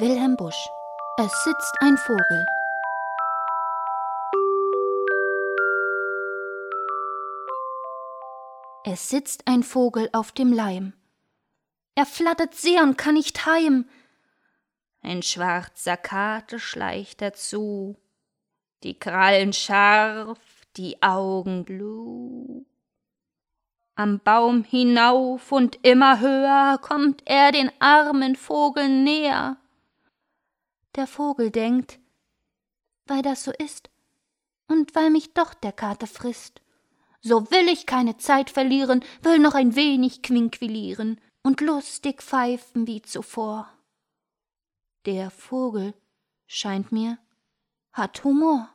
Wilhelm Busch. Es sitzt ein Vogel. Es sitzt ein Vogel auf dem Leim. Er flattert sehr und kann nicht heim. Ein schwarzer Kate schleicht dazu, die Krallen scharf, die Augen blu. Am Baum hinauf und immer höher kommt er den armen Vogel näher. Der Vogel denkt, weil das so ist und weil mich doch der Kater frisst. So will ich keine Zeit verlieren, will noch ein wenig quinquilieren und lustig pfeifen wie zuvor. Der Vogel, scheint mir, hat Humor.